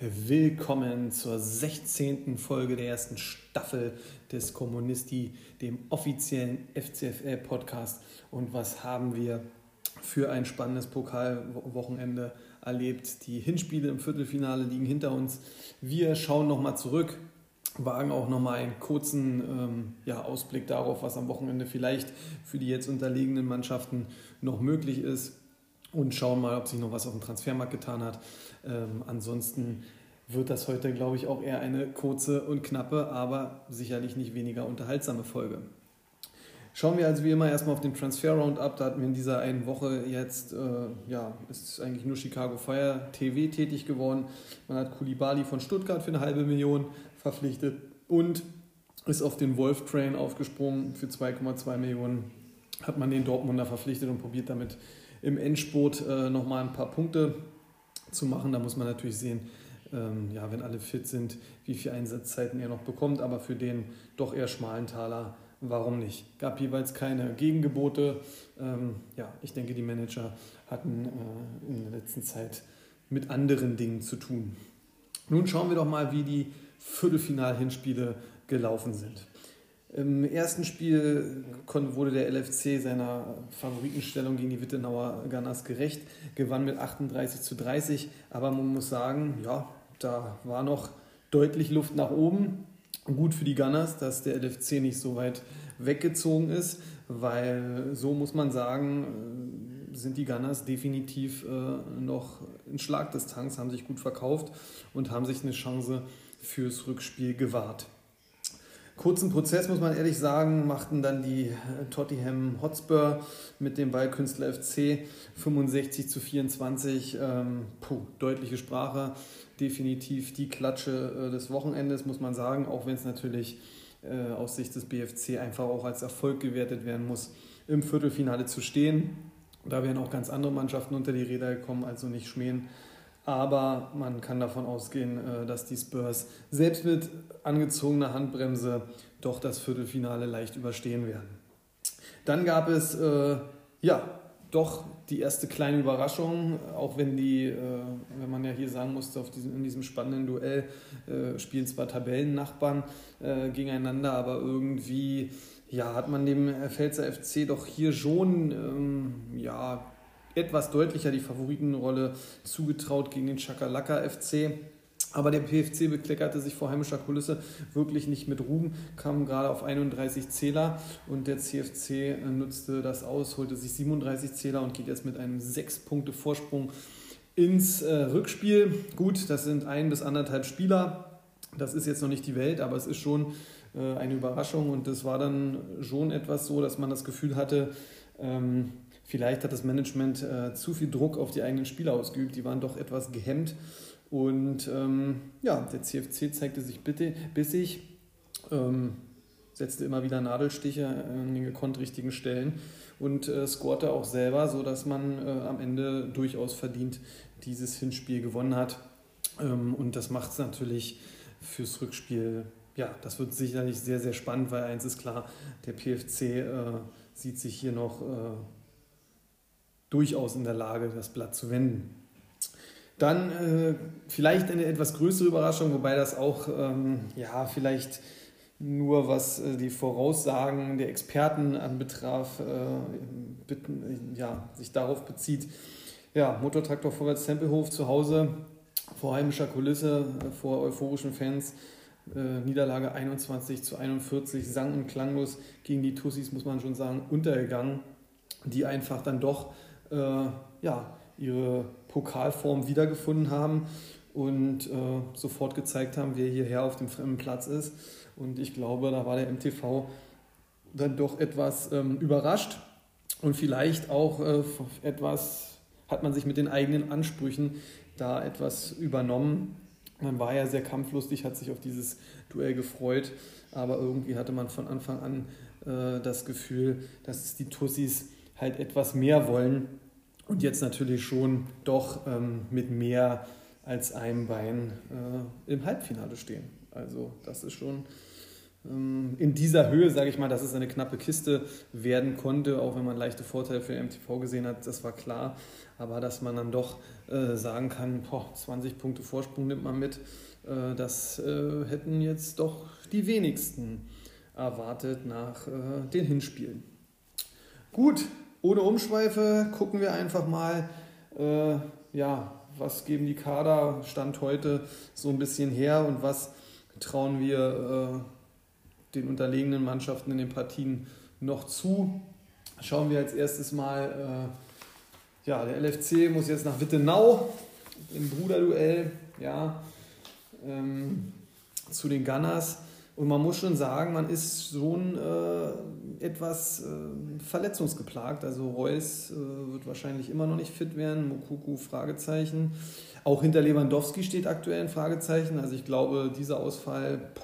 Willkommen zur 16. Folge der ersten Staffel des Kommunisti, dem offiziellen FCFL-Podcast. Und was haben wir für ein spannendes Pokalwochenende erlebt? Die Hinspiele im Viertelfinale liegen hinter uns. Wir schauen nochmal zurück, wagen auch nochmal einen kurzen ähm, ja, Ausblick darauf, was am Wochenende vielleicht für die jetzt unterlegenen Mannschaften noch möglich ist und schauen mal, ob sich noch was auf dem Transfermarkt getan hat. Ähm, ansonsten wird das heute, glaube ich, auch eher eine kurze und knappe, aber sicherlich nicht weniger unterhaltsame Folge. Schauen wir also wie immer erstmal auf den Transfer Roundup. Da hatten wir in dieser einen Woche jetzt, äh, ja, ist eigentlich nur Chicago Fire TV tätig geworden. Man hat Kulibali von Stuttgart für eine halbe Million verpflichtet und ist auf den Wolf Train aufgesprungen für 2,2 Millionen. Hat man den Dortmunder verpflichtet und probiert damit im Endspurt äh, nochmal ein paar Punkte zu machen. Da muss man natürlich sehen, ähm, ja, wenn alle fit sind, wie viele Einsatzzeiten er noch bekommt. Aber für den doch eher schmalen Taler, warum nicht? Gab jeweils keine Gegengebote. Ähm, ja, ich denke, die Manager hatten äh, in der letzten Zeit mit anderen Dingen zu tun. Nun schauen wir doch mal, wie die Viertelfinal-Hinspiele gelaufen sind. Im ersten Spiel wurde der LFC seiner Favoritenstellung gegen die Wittenauer Gunners gerecht, gewann mit 38 zu 30, aber man muss sagen, ja, da war noch deutlich Luft nach oben. Gut für die Gunners, dass der LFC nicht so weit weggezogen ist, weil so muss man sagen, sind die Gunners definitiv äh, noch in Schlagdistanz, haben sich gut verkauft und haben sich eine Chance fürs Rückspiel gewahrt. Kurzen Prozess, muss man ehrlich sagen, machten dann die äh, Tottenham Hotspur mit dem Ballkünstler FC 65 zu 24. Ähm, puh, deutliche Sprache, definitiv die Klatsche äh, des Wochenendes, muss man sagen, auch wenn es natürlich äh, aus Sicht des BFC einfach auch als Erfolg gewertet werden muss, im Viertelfinale zu stehen. Da wären auch ganz andere Mannschaften unter die Räder gekommen, also nicht schmähen. Aber man kann davon ausgehen, äh, dass die Spurs selbst mit angezogener Handbremse doch das Viertelfinale leicht überstehen werden. Dann gab es äh, ja doch die erste kleine Überraschung, auch wenn die, äh, wenn man ja hier sagen musste, auf diesem, in diesem spannenden Duell äh, spielen zwar Tabellennachbarn äh, gegeneinander, aber irgendwie ja, hat man dem Pfälzer FC doch hier schon ähm, ja, etwas deutlicher die Favoritenrolle zugetraut gegen den Chakalaka FC. Aber der PFC bekleckerte sich vor heimischer Kulisse wirklich nicht mit Ruhm, kam gerade auf 31 Zähler und der CFC nutzte das aus, holte sich 37 Zähler und geht jetzt mit einem 6 Punkte Vorsprung ins äh, Rückspiel. Gut, das sind ein bis anderthalb Spieler. Das ist jetzt noch nicht die Welt, aber es ist schon äh, eine Überraschung und es war dann schon etwas so, dass man das Gefühl hatte, ähm, Vielleicht hat das Management äh, zu viel Druck auf die eigenen Spieler ausgeübt. Die waren doch etwas gehemmt. Und ähm, ja, der CFC zeigte sich bitte, bissig, ähm, setzte immer wieder Nadelstiche an den gekonnt richtigen Stellen und äh, scorte auch selber, sodass man äh, am Ende durchaus verdient dieses Hinspiel gewonnen hat. Ähm, und das macht es natürlich fürs Rückspiel, ja, das wird sicherlich sehr, sehr spannend, weil eins ist klar, der PFC äh, sieht sich hier noch äh, durchaus in der Lage, das Blatt zu wenden. Dann äh, vielleicht eine etwas größere Überraschung, wobei das auch ähm, ja, vielleicht nur was äh, die Voraussagen der Experten anbetraf, äh, ja, sich darauf bezieht. Ja, Motortraktor Vorwärts Tempelhof zu Hause, vor heimischer Kulisse, äh, vor euphorischen Fans. Äh, Niederlage 21 zu 41, sang und klanglos gegen die Tussis, muss man schon sagen, untergegangen, die einfach dann doch äh, ja, ihre Pokalform wiedergefunden haben und äh, sofort gezeigt haben, wer hierher auf dem fremden Platz ist. Und ich glaube, da war der MTV dann doch etwas ähm, überrascht und vielleicht auch äh, etwas, hat man sich mit den eigenen Ansprüchen da etwas übernommen. Man war ja sehr kampflustig, hat sich auf dieses Duell gefreut, aber irgendwie hatte man von Anfang an äh, das Gefühl, dass die Tussis halt etwas mehr wollen und jetzt natürlich schon doch ähm, mit mehr als einem Bein äh, im Halbfinale stehen. Also das ist schon ähm, in dieser Höhe, sage ich mal, dass es eine knappe Kiste werden konnte, auch wenn man leichte Vorteile für MTV gesehen hat, das war klar. Aber dass man dann doch äh, sagen kann, boah, 20 Punkte Vorsprung nimmt man mit, äh, das äh, hätten jetzt doch die wenigsten erwartet nach äh, den Hinspielen. Gut, ohne Umschweife gucken wir einfach mal, äh, ja, was geben die Kader Stand heute so ein bisschen her und was trauen wir äh, den unterlegenen Mannschaften in den Partien noch zu. Schauen wir als erstes mal, äh, ja, der LFC muss jetzt nach Wittenau im Bruderduell, ja, ähm, zu den Gunners. Und man muss schon sagen, man ist schon äh, etwas äh, verletzungsgeplagt. Also Reus äh, wird wahrscheinlich immer noch nicht fit werden. Mokuku Fragezeichen. Auch hinter Lewandowski steht aktuell ein Fragezeichen. Also ich glaube, dieser Ausfall boah,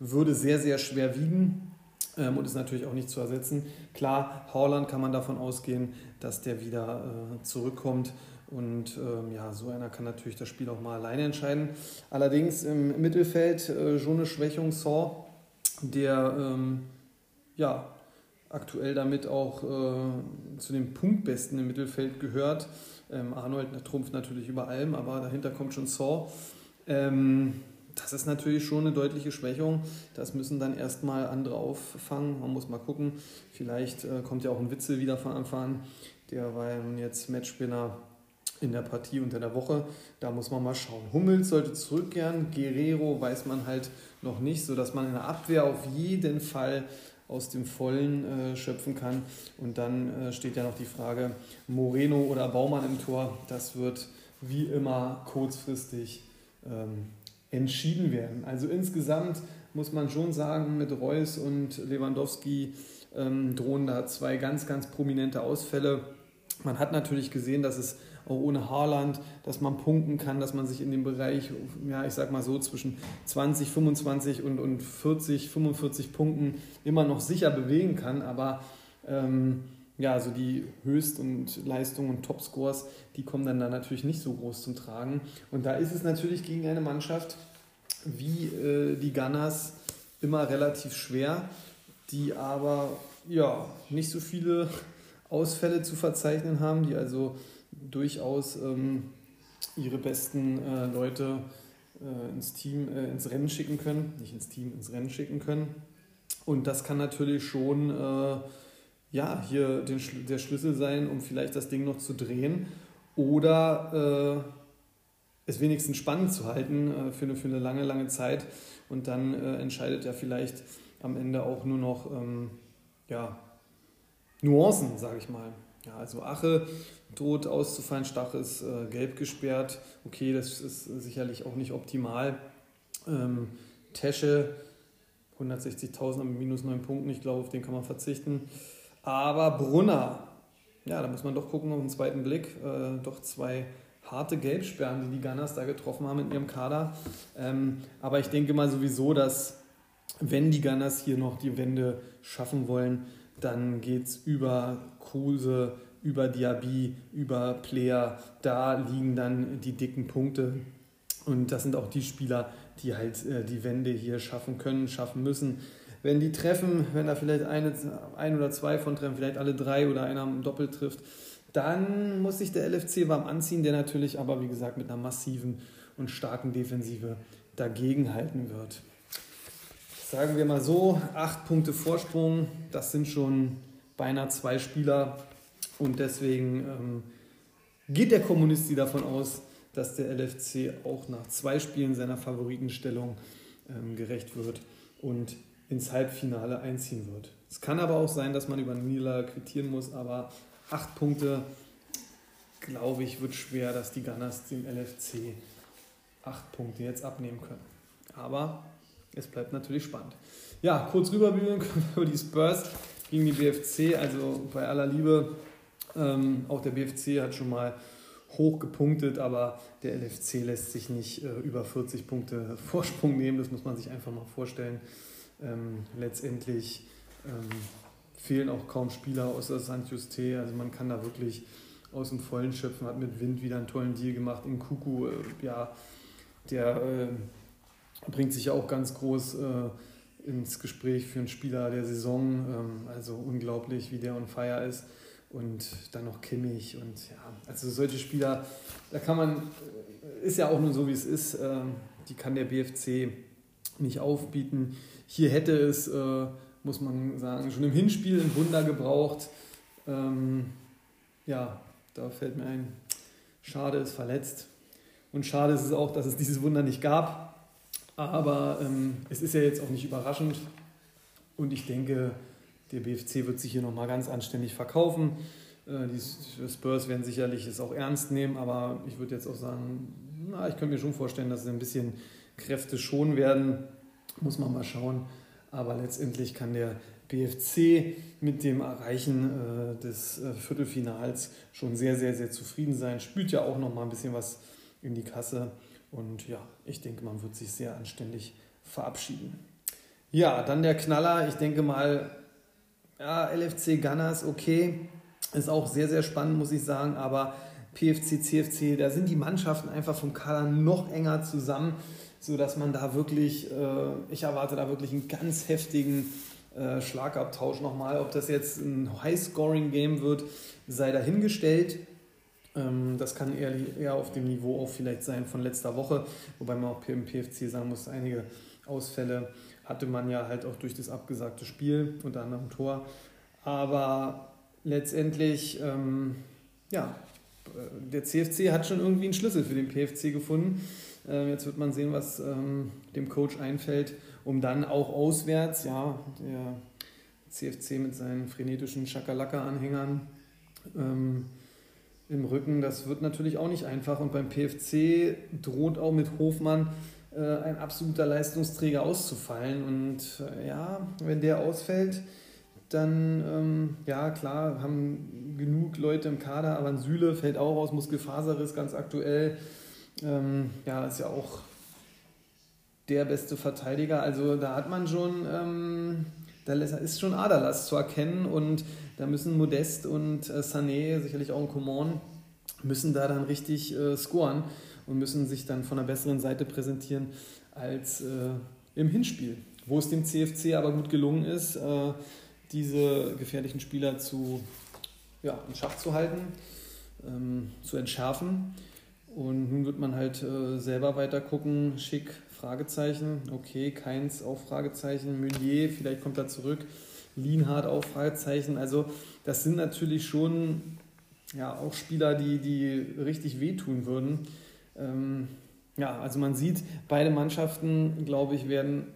würde sehr, sehr schwer wiegen ähm, und ist natürlich auch nicht zu ersetzen. Klar, Haaland kann man davon ausgehen, dass der wieder äh, zurückkommt. Und ähm, ja, so einer kann natürlich das Spiel auch mal alleine entscheiden. Allerdings im Mittelfeld äh, schon eine Schwächung Saw, der ähm, ja, aktuell damit auch äh, zu den Punktbesten im Mittelfeld gehört. Ähm, Arnold trumpft natürlich über allem, aber dahinter kommt schon Saw. Ähm, das ist natürlich schon eine deutliche Schwächung. Das müssen dann erstmal andere auffangen. Man muss mal gucken. Vielleicht äh, kommt ja auch ein Witzel wieder von Anfang an. Der war ja nun jetzt Matchspinner in der Partie unter der Woche. Da muss man mal schauen. Hummels sollte zurückkehren, Guerrero weiß man halt noch nicht, sodass man in der Abwehr auf jeden Fall aus dem Vollen äh, schöpfen kann. Und dann äh, steht ja noch die Frage, Moreno oder Baumann im Tor. Das wird wie immer kurzfristig ähm, entschieden werden. Also insgesamt muss man schon sagen, mit Reus und Lewandowski ähm, drohen da zwei ganz, ganz prominente Ausfälle. Man hat natürlich gesehen, dass es auch ohne Haaland, dass man punkten kann, dass man sich in dem Bereich, ja, ich sag mal so, zwischen 20, 25 und, und 40, 45 Punkten immer noch sicher bewegen kann. Aber ähm, ja, also die Höchst- und Leistungen und Topscores, die kommen dann da natürlich nicht so groß zum Tragen. Und da ist es natürlich gegen eine Mannschaft wie äh, die Gunners immer relativ schwer, die aber ja nicht so viele Ausfälle zu verzeichnen haben, die also durchaus ähm, ihre besten äh, Leute äh, ins Team, äh, ins Rennen schicken können, nicht ins Team, ins Rennen schicken können. Und das kann natürlich schon äh, ja, hier den, der Schlüssel sein, um vielleicht das Ding noch zu drehen oder äh, es wenigstens spannend zu halten äh, für, eine, für eine lange, lange Zeit. Und dann entscheidet ja vielleicht am Ende auch nur noch ähm, ja, Nuancen, sage ich mal. Ja, also Ache droht auszufallen, Stach ist äh, gelb gesperrt. Okay, das ist sicherlich auch nicht optimal. Ähm, Tesche 160.000 mit minus 9 Punkten, ich glaube, auf den kann man verzichten. Aber Brunner, ja, da muss man doch gucken auf den zweiten Blick. Äh, doch zwei harte Gelbsperren, die die Gunners da getroffen haben in ihrem Kader. Ähm, aber ich denke mal sowieso, dass wenn die Gunners hier noch die Wende schaffen wollen, dann geht es über Kruse, über Diaby, über Player. Da liegen dann die dicken Punkte. Und das sind auch die Spieler, die halt äh, die Wende hier schaffen können, schaffen müssen. Wenn die treffen, wenn da vielleicht eine, ein oder zwei von treffen, vielleicht alle drei oder einer doppelt trifft, dann muss sich der LFC warm anziehen, der natürlich aber, wie gesagt, mit einer massiven und starken Defensive dagegenhalten wird. Sagen wir mal so, acht Punkte Vorsprung, das sind schon beinahe zwei Spieler. Und deswegen ähm, geht der Kommunisti davon aus, dass der LFC auch nach zwei Spielen seiner Favoritenstellung ähm, gerecht wird und ins Halbfinale einziehen wird. Es kann aber auch sein, dass man über Niederlage quittieren muss, aber acht Punkte, glaube ich, wird schwer, dass die Gunners dem LFC acht Punkte jetzt abnehmen können. Aber es bleibt natürlich spannend. Ja, kurz rüberbügeln über die Spurs gegen die BFC. Also bei aller Liebe, ähm, auch der BFC hat schon mal hoch gepunktet, aber der LFC lässt sich nicht äh, über 40 Punkte Vorsprung nehmen. Das muss man sich einfach mal vorstellen. Ähm, letztendlich ähm, fehlen auch kaum Spieler außer St. Juste. Also man kann da wirklich aus dem Vollen schöpfen, hat mit Wind wieder einen tollen Deal gemacht. In Kuku, äh, ja, der äh, bringt sich ja auch ganz groß äh, ins Gespräch für einen Spieler der Saison. Ähm, also unglaublich, wie der on fire ist. Und dann noch Kimmich und ja, also solche Spieler, da kann man, äh, ist ja auch nur so, wie es ist, ähm, die kann der BFC nicht aufbieten. Hier hätte es, äh, muss man sagen, schon im Hinspiel ein Wunder gebraucht. Ähm, ja, da fällt mir ein, Schade ist verletzt. Und schade ist es auch, dass es dieses Wunder nicht gab. Aber ähm, es ist ja jetzt auch nicht überraschend. Und ich denke, der BFC wird sich hier nochmal ganz anständig verkaufen. Äh, die Spurs werden sicherlich es auch ernst nehmen, aber ich würde jetzt auch sagen, na, ich könnte mir schon vorstellen, dass sie ein bisschen Kräfte schon werden. Muss man mal schauen. Aber letztendlich kann der BFC mit dem Erreichen äh, des äh, Viertelfinals schon sehr, sehr, sehr zufrieden sein. Spült ja auch noch mal ein bisschen was in die Kasse. Und ja, ich denke, man wird sich sehr anständig verabschieden. Ja, dann der Knaller. Ich denke mal, ja, LFC Gunners, okay. Ist auch sehr, sehr spannend, muss ich sagen. Aber PFC, CFC, da sind die Mannschaften einfach vom Kader noch enger zusammen, sodass man da wirklich, äh, ich erwarte da wirklich einen ganz heftigen äh, Schlagabtausch nochmal. Ob das jetzt ein High-Scoring-Game wird, sei dahingestellt. Ähm, das kann eher, auf dem Niveau auch vielleicht sein von letzter Woche, wobei man auch im PFC sagen muss, einige Ausfälle hatte man ja halt auch durch das abgesagte Spiel, unter anderem Tor. Aber letztendlich, ähm, ja, der CFC hat schon irgendwie einen Schlüssel für den PFC gefunden. Ähm, jetzt wird man sehen, was ähm, dem Coach einfällt, um dann auch auswärts, ja, der CFC mit seinen frenetischen Schakalaka-Anhängern ähm, im Rücken, das wird natürlich auch nicht einfach. Und beim PFC droht auch mit Hofmann äh, ein absoluter Leistungsträger auszufallen. Und äh, ja, wenn der ausfällt, dann, ähm, ja klar, haben genug Leute im Kader, aber ein Süle fällt auch aus, Muskelfaserriss ganz aktuell. Ähm, ja, ist ja auch der beste Verteidiger. Also da hat man schon, ähm, da ist schon Aderlass zu erkennen und da müssen Modest und äh, Sané, sicherlich auch ein Coman, müssen da dann richtig äh, scoren und müssen sich dann von einer besseren Seite präsentieren als äh, im Hinspiel, wo es dem CFC aber gut gelungen ist, äh, diese gefährlichen Spieler zu, ja, in Schach zu halten, ähm, zu entschärfen. Und nun wird man halt äh, selber weiter gucken. Schick, Fragezeichen. Okay, Keins auch Fragezeichen. Meunier, vielleicht kommt er zurück. Lienhardt auch Fragezeichen. Also das sind natürlich schon ja, auch Spieler, die, die richtig wehtun würden. Ähm, ja, also man sieht, beide Mannschaften, glaube ich, werden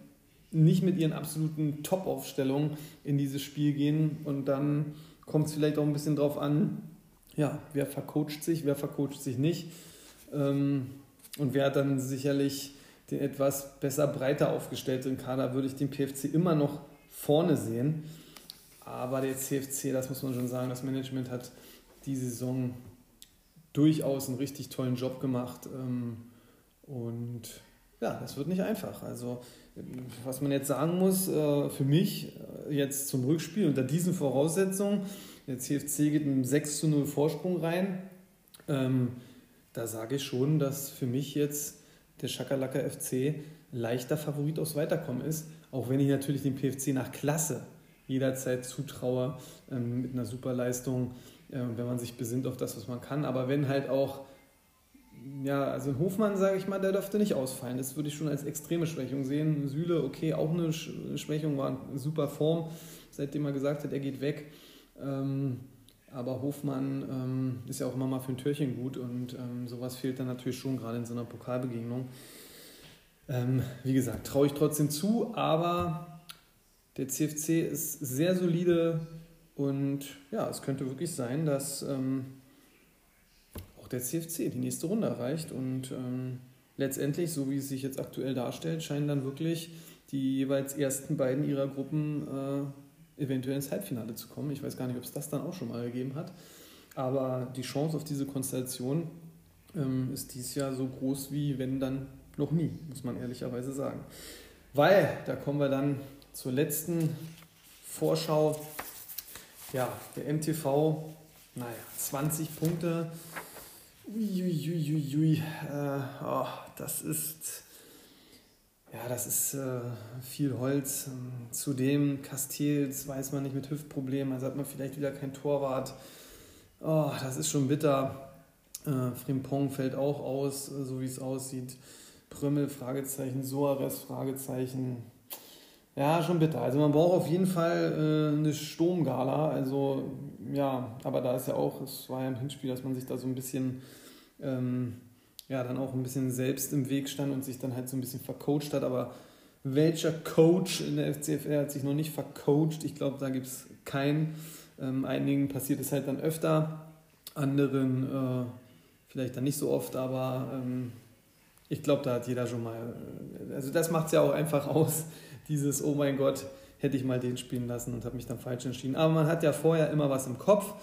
nicht mit ihren absoluten Top-Aufstellungen in dieses Spiel gehen. Und dann kommt es vielleicht auch ein bisschen drauf an, ja, wer vercoacht sich, wer vercoacht sich nicht. Ähm, und wer hat dann sicherlich den etwas besser breiter aufgestellten Kader, würde ich den PFC immer noch vorne sehen. Aber der CFC, das muss man schon sagen, das Management hat die Saison durchaus einen richtig tollen Job gemacht. Ähm, und ja, das wird nicht einfach. Also, was man jetzt sagen muss, äh, für mich äh, jetzt zum Rückspiel unter diesen Voraussetzungen, der CFC geht mit einem 6 zu 0 Vorsprung rein. Ähm, da sage ich schon, dass für mich jetzt der Schakalaka FC leichter Favorit aufs Weiterkommen ist, auch wenn ich natürlich dem PFC nach Klasse jederzeit zutraue ähm, mit einer super Leistung, äh, wenn man sich besinnt auf das, was man kann. Aber wenn halt auch, ja, also ein Hofmann, sage ich mal, der dürfte nicht ausfallen. Das würde ich schon als extreme Schwächung sehen. Süle, okay, auch eine Schwächung, war in super Form, seitdem er gesagt hat, er geht weg. Ähm, aber Hofmann ähm, ist ja auch immer mal für ein Türchen gut und ähm, sowas fehlt dann natürlich schon gerade in so einer Pokalbegegnung. Ähm, wie gesagt, traue ich trotzdem zu, aber der CFC ist sehr solide und ja, es könnte wirklich sein, dass ähm, auch der CFC die nächste Runde erreicht und ähm, letztendlich, so wie es sich jetzt aktuell darstellt, scheinen dann wirklich die jeweils ersten beiden ihrer Gruppen äh, eventuell ins Halbfinale zu kommen. Ich weiß gar nicht, ob es das dann auch schon mal gegeben hat. Aber die Chance auf diese Konstellation ähm, ist dieses Jahr so groß wie wenn dann noch nie, muss man ehrlicherweise sagen. Weil, da kommen wir dann zur letzten Vorschau. Ja, der MTV, naja, 20 Punkte. Uiuiuiui. Äh, oh, das ist ja, das ist äh, viel Holz. Zudem Castells weiß man nicht mit Hüftproblemen, also hat man vielleicht wieder kein Torwart. Oh, das ist schon bitter. Äh, Frimpong fällt auch aus, äh, so wie es aussieht. Prümmel, Fragezeichen, Soares, Fragezeichen. Ja, schon bitter. Also man braucht auf jeden Fall äh, eine Sturmgala. Also ja, aber da ist ja auch, es war ja im Hinspiel, dass man sich da so ein bisschen, ähm, ja, dann auch ein bisschen selbst im Weg stand und sich dann halt so ein bisschen vercoacht hat. Aber welcher Coach in der FCFR hat sich noch nicht vercoacht? Ich glaube, da gibt es keinen. Ähm, einigen passiert es halt dann öfter, anderen äh, vielleicht dann nicht so oft, aber ähm, ich glaube, da hat jeder schon mal, äh, also das macht es ja auch einfach aus, dieses, oh mein Gott, hätte ich mal den spielen lassen und habe mich dann falsch entschieden. Aber man hat ja vorher immer was im Kopf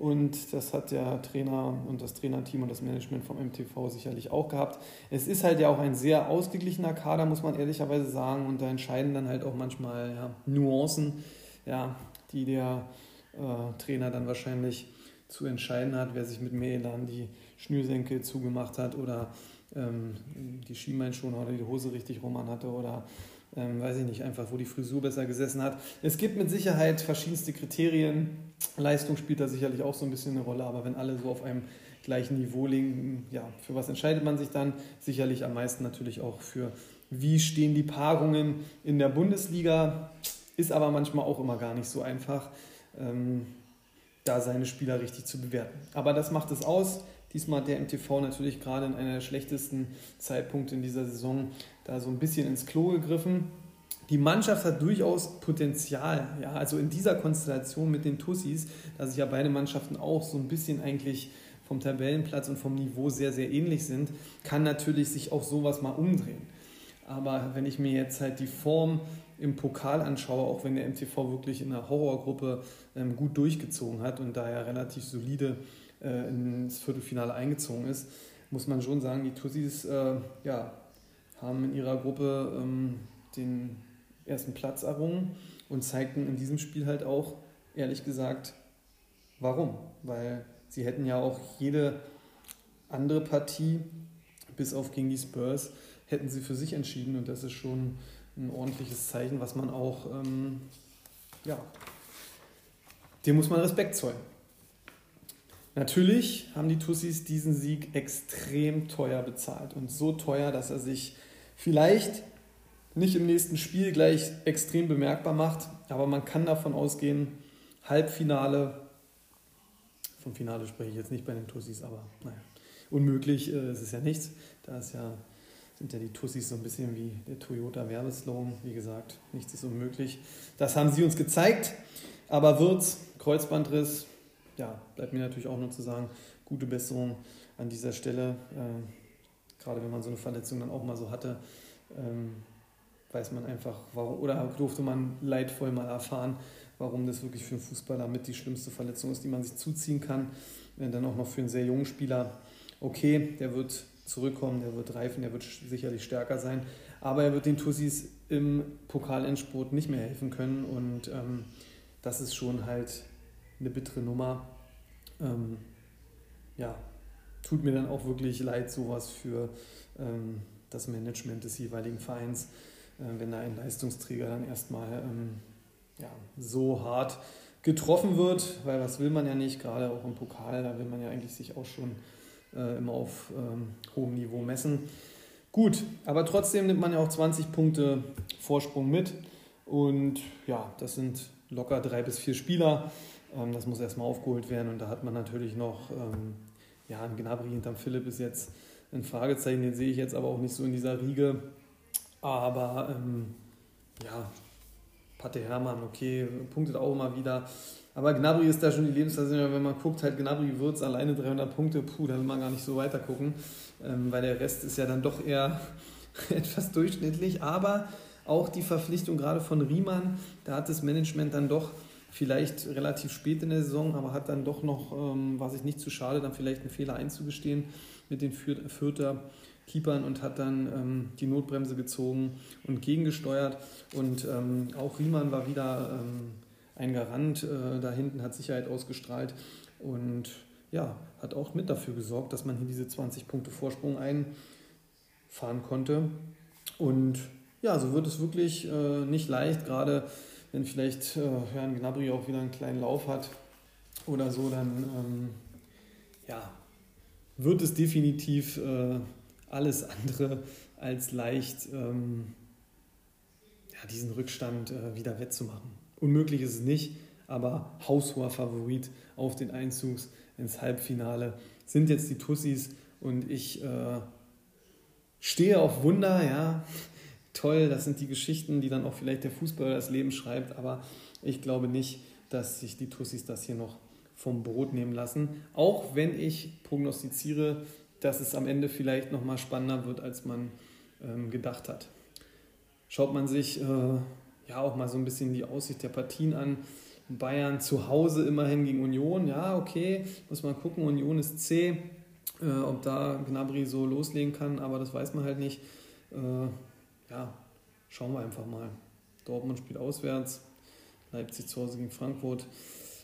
und das hat der Trainer und das Trainerteam und das Management vom MTV sicherlich auch gehabt. Es ist halt ja auch ein sehr ausgeglichener Kader, muss man ehrlicherweise sagen, und da entscheiden dann halt auch manchmal ja, Nuancen, ja, die der äh, Trainer dann wahrscheinlich zu entscheiden hat, wer sich mit Melan die Schnürsenkel zugemacht hat oder ähm, die Schienbeinschoner oder die Hose richtig rum hatte oder ähm, weiß ich nicht, einfach wo die Frisur besser gesessen hat. Es gibt mit Sicherheit verschiedenste Kriterien. Leistung spielt da sicherlich auch so ein bisschen eine Rolle, aber wenn alle so auf einem gleichen Niveau liegen, ja, für was entscheidet man sich dann? Sicherlich am meisten natürlich auch für, wie stehen die Paarungen in der Bundesliga. Ist aber manchmal auch immer gar nicht so einfach, ähm, da seine Spieler richtig zu bewerten. Aber das macht es aus. Diesmal hat der MTV natürlich gerade in einer der schlechtesten Zeitpunkte in dieser Saison da so ein bisschen ins Klo gegriffen. Die Mannschaft hat durchaus Potenzial. Ja, also in dieser Konstellation mit den Tussis, da sich ja beide Mannschaften auch so ein bisschen eigentlich vom Tabellenplatz und vom Niveau sehr, sehr ähnlich sind, kann natürlich sich auch sowas mal umdrehen. Aber wenn ich mir jetzt halt die Form im Pokal anschaue, auch wenn der MTV wirklich in der Horrorgruppe ähm, gut durchgezogen hat und da ja relativ solide äh, ins Viertelfinale eingezogen ist, muss man schon sagen, die Tussis äh, ja, haben in ihrer Gruppe ähm, den ersten Platz errungen und zeigten in diesem Spiel halt auch, ehrlich gesagt, warum. Weil sie hätten ja auch jede andere Partie, bis auf gegen die Spurs, hätten sie für sich entschieden und das ist schon ein ordentliches Zeichen, was man auch, ähm, ja, dem muss man Respekt zollen. Natürlich haben die Tussis diesen Sieg extrem teuer bezahlt und so teuer, dass er sich vielleicht nicht im nächsten Spiel gleich extrem bemerkbar macht, aber man kann davon ausgehen, Halbfinale, vom Finale spreche ich jetzt nicht bei den Tussis, aber naja, unmöglich äh, ist es ja nichts. Da ist ja, sind ja die Tussis so ein bisschen wie der Toyota-Werbeslogan. Wie gesagt, nichts ist unmöglich. Das haben sie uns gezeigt, aber Wirtz, Kreuzbandriss, ja, bleibt mir natürlich auch nur zu sagen, gute Besserung an dieser Stelle. Äh, gerade wenn man so eine Verletzung dann auch mal so hatte, ähm, weiß man einfach, warum, oder durfte man leidvoll mal erfahren, warum das wirklich für einen Fußballer mit die schlimmste Verletzung ist, die man sich zuziehen kann. Äh, dann auch noch für einen sehr jungen Spieler. Okay, der wird zurückkommen, der wird reifen, der wird sicherlich stärker sein, aber er wird den Tussis im Pokalendsport nicht mehr helfen können und ähm, das ist schon halt eine bittere Nummer. Ähm, ja, tut mir dann auch wirklich leid, sowas für ähm, das Management des jeweiligen Vereins, äh, wenn da ein Leistungsträger dann erstmal ähm, ja, so hart getroffen wird, weil was will man ja nicht, gerade auch im Pokal, da will man ja eigentlich sich auch schon äh, immer auf ähm, hohem Niveau messen. Gut, aber trotzdem nimmt man ja auch 20 Punkte Vorsprung mit und ja, das sind locker drei bis vier Spieler. Ähm, das muss erstmal aufgeholt werden und da hat man natürlich noch, ähm, ja, ein Gnabry hinterm Philipp ist jetzt ein Fragezeichen, den sehe ich jetzt aber auch nicht so in dieser Riege. Aber ähm, ja, Pate Hermann, okay, punktet auch immer wieder. Aber Gnabry ist da schon die Lebensversicherung, wenn man guckt, halt Gnabry wird alleine 300 Punkte, puh, da will man gar nicht so weiter gucken, ähm, weil der Rest ist ja dann doch eher etwas durchschnittlich. Aber auch die Verpflichtung gerade von Riemann, da hat das Management dann doch vielleicht relativ spät in der Saison, aber hat dann doch noch, ähm, war sich nicht zu schade, dann vielleicht einen Fehler einzugestehen mit den Fürther Keepern und hat dann ähm, die Notbremse gezogen und gegengesteuert. Und ähm, auch Riemann war wieder ähm, ein Garant, äh, da hinten hat Sicherheit ausgestrahlt und ja, hat auch mit dafür gesorgt, dass man hier diese 20 Punkte Vorsprung einfahren konnte. Und ja, so wird es wirklich äh, nicht leicht, gerade wenn vielleicht äh, Herrn Gnabry auch wieder einen kleinen Lauf hat oder so, dann ähm, ja, wird es definitiv äh, alles andere als leicht, ähm, ja, diesen Rückstand äh, wieder wettzumachen. Unmöglich ist es nicht, aber haushoher Favorit auf den Einzug ins Halbfinale sind jetzt die Tussis und ich äh, stehe auf Wunder, ja. Toll, das sind die Geschichten, die dann auch vielleicht der Fußballer das Leben schreibt, aber ich glaube nicht, dass sich die Tussis das hier noch vom Brot nehmen lassen. Auch wenn ich prognostiziere, dass es am Ende vielleicht noch mal spannender wird, als man ähm, gedacht hat. Schaut man sich äh, ja auch mal so ein bisschen die Aussicht der Partien an. Bayern zu Hause immerhin gegen Union, ja, okay, muss man gucken. Union ist C, äh, ob da Gnabry so loslegen kann, aber das weiß man halt nicht. Äh, ja, schauen wir einfach mal. Dortmund spielt auswärts, Leipzig zu Hause gegen Frankfurt.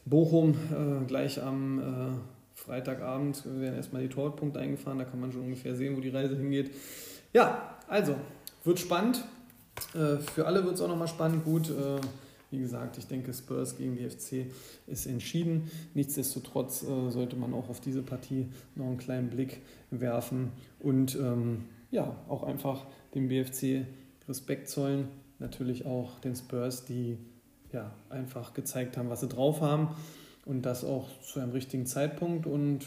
Bochum äh, gleich am äh, Freitagabend werden erstmal die Torpunkte eingefahren, da kann man schon ungefähr sehen, wo die Reise hingeht. Ja, also, wird spannend. Äh, für alle wird es auch nochmal spannend. Gut, äh, wie gesagt, ich denke, Spurs gegen die FC ist entschieden. Nichtsdestotrotz äh, sollte man auch auf diese Partie noch einen kleinen Blick werfen und ähm, ja, auch einfach dem BFC Respekt zollen. Natürlich auch den Spurs, die ja, einfach gezeigt haben, was sie drauf haben und das auch zu einem richtigen Zeitpunkt und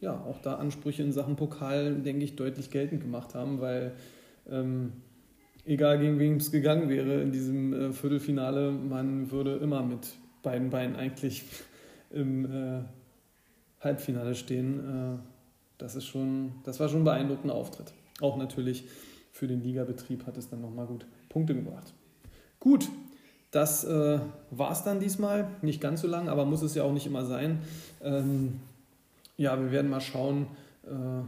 ja, auch da Ansprüche in Sachen Pokal, denke ich, deutlich geltend gemacht haben, weil ähm, egal gegen wen es gegangen wäre in diesem äh, Viertelfinale, man würde immer mit beiden Beinen eigentlich im äh, Halbfinale stehen. Äh, das ist schon, das war schon ein beeindruckender Auftritt. Auch natürlich für den Ligabetrieb hat es dann nochmal gut Punkte gebracht. Gut, das äh, war es dann diesmal. Nicht ganz so lang, aber muss es ja auch nicht immer sein. Ähm, ja, wir werden mal schauen. Äh,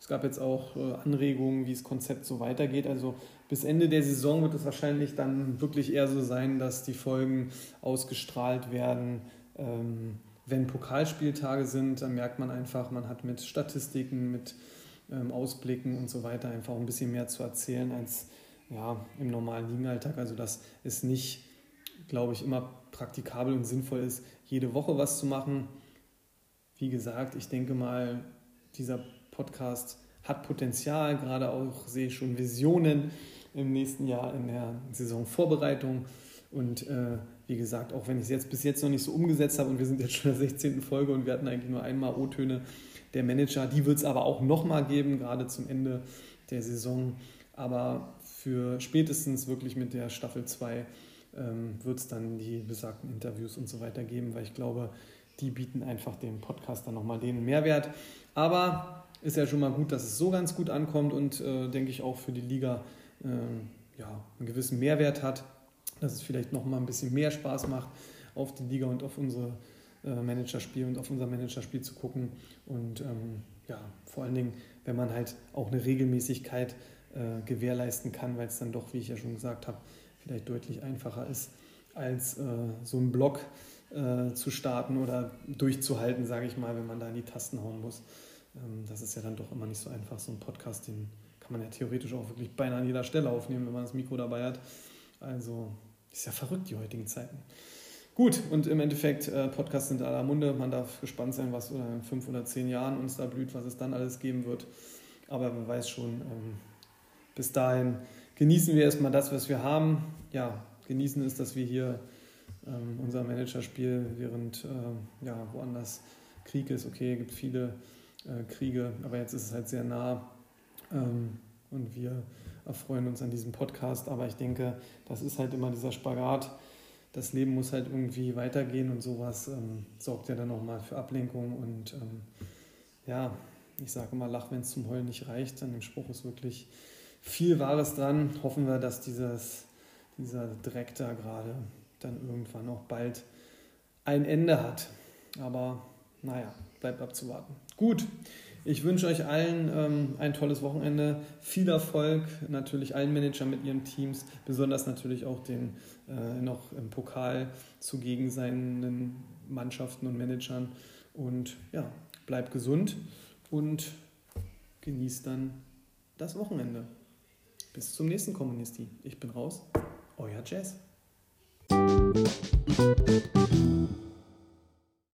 es gab jetzt auch äh, Anregungen, wie das Konzept so weitergeht. Also bis Ende der Saison wird es wahrscheinlich dann wirklich eher so sein, dass die Folgen ausgestrahlt werden. Ähm, wenn Pokalspieltage sind, dann merkt man einfach, man hat mit Statistiken, mit ähm, Ausblicken und so weiter einfach ein bisschen mehr zu erzählen als ja, im normalen Ligenalltag. Also dass es nicht, glaube ich, immer praktikabel und sinnvoll ist, jede Woche was zu machen. Wie gesagt, ich denke mal, dieser Podcast hat Potenzial, gerade auch sehe ich schon Visionen im nächsten Jahr in der Saisonvorbereitung. Und äh, wie gesagt, auch wenn ich es jetzt bis jetzt noch nicht so umgesetzt habe und wir sind jetzt schon in der 16. Folge und wir hatten eigentlich nur einmal O-Töne der Manager, die wird es aber auch nochmal geben, gerade zum Ende der Saison. Aber für spätestens wirklich mit der Staffel 2 ähm, wird es dann die besagten Interviews und so weiter geben, weil ich glaube, die bieten einfach dem Podcast dann nochmal den Mehrwert. Aber ist ja schon mal gut, dass es so ganz gut ankommt und äh, denke ich auch für die Liga äh, ja, einen gewissen Mehrwert hat, dass es vielleicht nochmal ein bisschen mehr Spaß macht, auf die Liga und auf unsere äh, Managerspiel und auf unser Managerspiel zu gucken. Und ähm, ja, vor allen Dingen, wenn man halt auch eine Regelmäßigkeit äh, gewährleisten kann, weil es dann doch, wie ich ja schon gesagt habe, vielleicht deutlich einfacher ist, als äh, so einen Blog äh, zu starten oder durchzuhalten, sage ich mal, wenn man da in die Tasten hauen muss. Ähm, das ist ja dann doch immer nicht so einfach. So ein Podcast, den kann man ja theoretisch auch wirklich beinahe an jeder Stelle aufnehmen, wenn man das Mikro dabei hat. Also ist ja verrückt, die heutigen Zeiten. Gut, und im Endeffekt, äh, Podcasts sind aller Munde. Man darf gespannt sein, was in fünf oder zehn Jahren uns da blüht, was es dann alles geben wird. Aber man weiß schon, ähm, bis dahin genießen wir erstmal das, was wir haben. Ja, genießen ist, dass wir hier ähm, unser Managerspiel, während äh, ja, woanders Krieg ist. Okay, es gibt viele äh, Kriege, aber jetzt ist es halt sehr nah ähm, und wir erfreuen uns an diesem Podcast. Aber ich denke, das ist halt immer dieser Spagat. Das Leben muss halt irgendwie weitergehen und sowas ähm, sorgt ja dann auch mal für Ablenkung und ähm, ja, ich sage immer, lach, wenn es zum Heulen nicht reicht. An dem Spruch ist wirklich viel Wahres dran. Hoffen wir, dass dieses, dieser Dreck da gerade dann irgendwann auch bald ein Ende hat. Aber naja, bleibt abzuwarten. Gut, ich wünsche euch allen ähm, ein tolles Wochenende, viel Erfolg, natürlich allen Managern mit ihren Teams, besonders natürlich auch den äh, noch im Pokal zugegen seinen Mannschaften und Managern. Und ja, bleibt gesund und genießt dann das Wochenende. Bis zum nächsten Kommunisti. Ich bin raus. Euer Jazz.